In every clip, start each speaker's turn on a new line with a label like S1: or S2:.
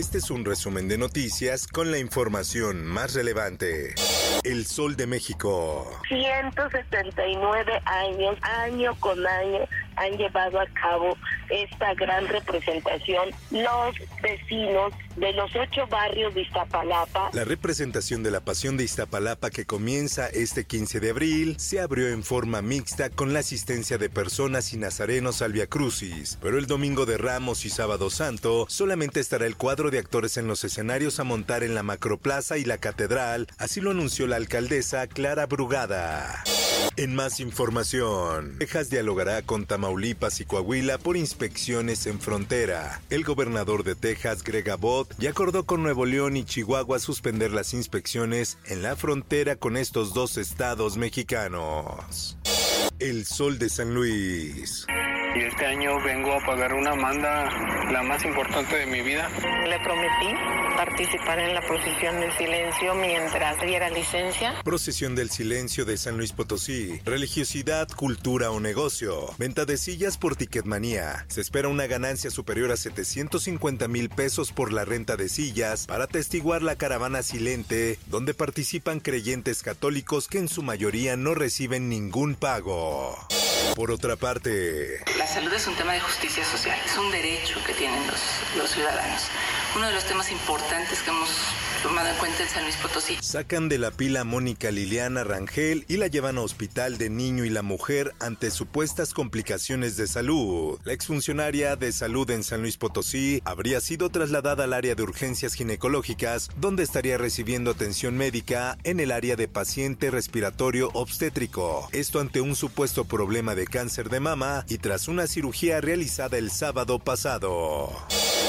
S1: Este es un resumen de noticias con la información más relevante. El Sol de México.
S2: 179 años, año con año, han llevado a cabo esta gran representación los vecinos de los ocho barrios de Iztapalapa.
S1: La representación de la Pasión de Iztapalapa que comienza este 15 de abril se abrió en forma mixta con la asistencia de personas y nazarenos al Via Crucis, pero el domingo de Ramos y Sábado Santo solamente estará el cuadro de actores en los escenarios a montar en la Macroplaza y la Catedral, así lo anunció la alcaldesa Clara Brugada. En más información, Texas dialogará con Tamaulipas y Coahuila por inspecciones en frontera. El gobernador de Texas, Greg Abbott, ya acordó con Nuevo León y Chihuahua suspender las inspecciones en la frontera con estos dos estados mexicanos. El Sol de San Luis.
S3: Y este año vengo a pagar una manda, la más importante de mi vida.
S4: Le prometí participar en la procesión del silencio mientras diera licencia.
S1: Procesión del silencio de San Luis Potosí. Religiosidad, cultura o negocio. Venta de sillas por Ticketmanía. Se espera una ganancia superior a 750 mil pesos por la renta de sillas para atestiguar la caravana silente, donde participan creyentes católicos que en su mayoría no reciben ningún pago. Por otra parte,
S5: la salud es un tema de justicia social, es un derecho que tienen los, los ciudadanos. Uno de los temas importantes que hemos tomado en cuenta en San Luis Potosí.
S1: Sacan de la pila a Mónica Liliana Rangel y la llevan a hospital de niño y la mujer ante supuestas complicaciones de salud. La exfuncionaria de salud en San Luis Potosí habría sido trasladada al área de urgencias ginecológicas, donde estaría recibiendo atención médica en el área de paciente respiratorio obstétrico. Esto ante un supuesto problema de cáncer de mama y tras una cirugía realizada el sábado pasado.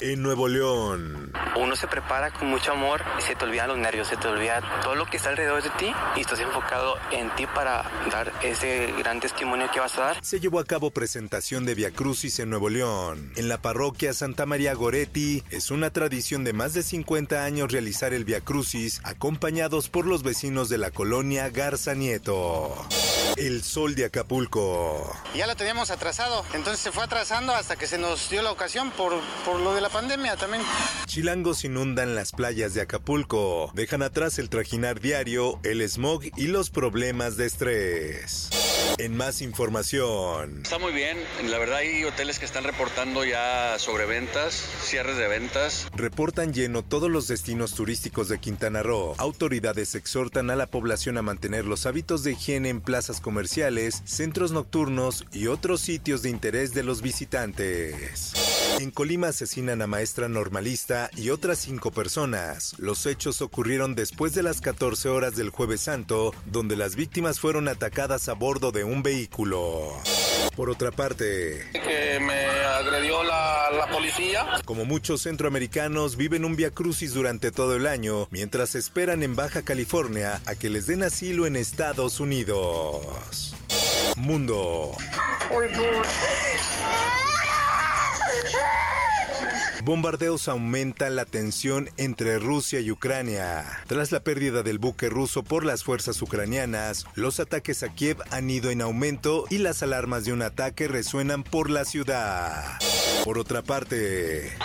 S1: En Nuevo León.
S6: Uno se prepara con mucho amor y se te olvidan los nervios, se te olvida todo lo que está alrededor de ti y estás enfocado en ti para dar ese gran testimonio que vas a dar.
S1: Se llevó a cabo presentación de Via Crucis en Nuevo León. En la parroquia Santa María Goretti es una tradición de más de 50 años realizar el Via Crucis acompañados por los vecinos de la colonia Garza Nieto. El sol de Acapulco.
S7: Ya lo teníamos atrasado, entonces se fue atrasando hasta que se nos dio la ocasión por, por lo de la pandemia también.
S1: Chilangos inundan las playas de Acapulco, dejan atrás el trajinar diario, el smog y los problemas de estrés. En más información.
S8: Está muy bien, la verdad hay hoteles que están reportando ya sobreventas, cierres de ventas.
S1: Reportan lleno todos los destinos turísticos de Quintana Roo. Autoridades exhortan a la población a mantener los hábitos de higiene en plazas comerciales, centros nocturnos y otros sitios de interés de los visitantes. En Colima asesinan a maestra normalista y otras cinco personas. Los hechos ocurrieron después de las 14 horas del jueves santo, donde las víctimas fueron atacadas a bordo de un vehículo. Por otra parte,
S3: Que me agredió la, la policía.
S1: como muchos centroamericanos viven un via crucis durante todo el año, mientras esperan en Baja California a que les den asilo en Estados Unidos. Mundo. Bombardeos aumentan la tensión entre Rusia y Ucrania. Tras la pérdida del buque ruso por las fuerzas ucranianas, los ataques a Kiev han ido en aumento y las alarmas de un ataque resuenan por la ciudad. Por otra parte,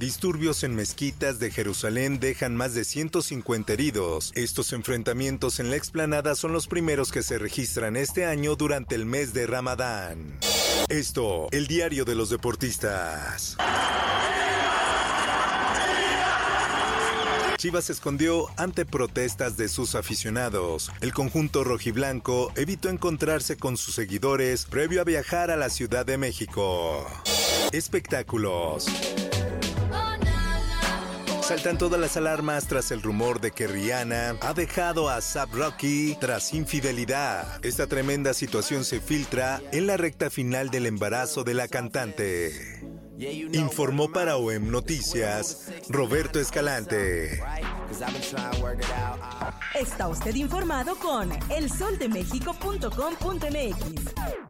S1: Disturbios en mezquitas de Jerusalén dejan más de 150 heridos. Estos enfrentamientos en la explanada son los primeros que se registran este año durante el mes de Ramadán. Esto, el diario de los deportistas. Chivas se escondió ante protestas de sus aficionados. El conjunto rojiblanco evitó encontrarse con sus seguidores previo a viajar a la Ciudad de México. Espectáculos. Saltan todas las alarmas tras el rumor de que Rihanna ha dejado a Zap Rocky tras infidelidad. Esta tremenda situación se filtra en la recta final del embarazo de la cantante. Informó para OEM Noticias Roberto Escalante.
S9: Está usted informado con elsoldemexico.com.mx.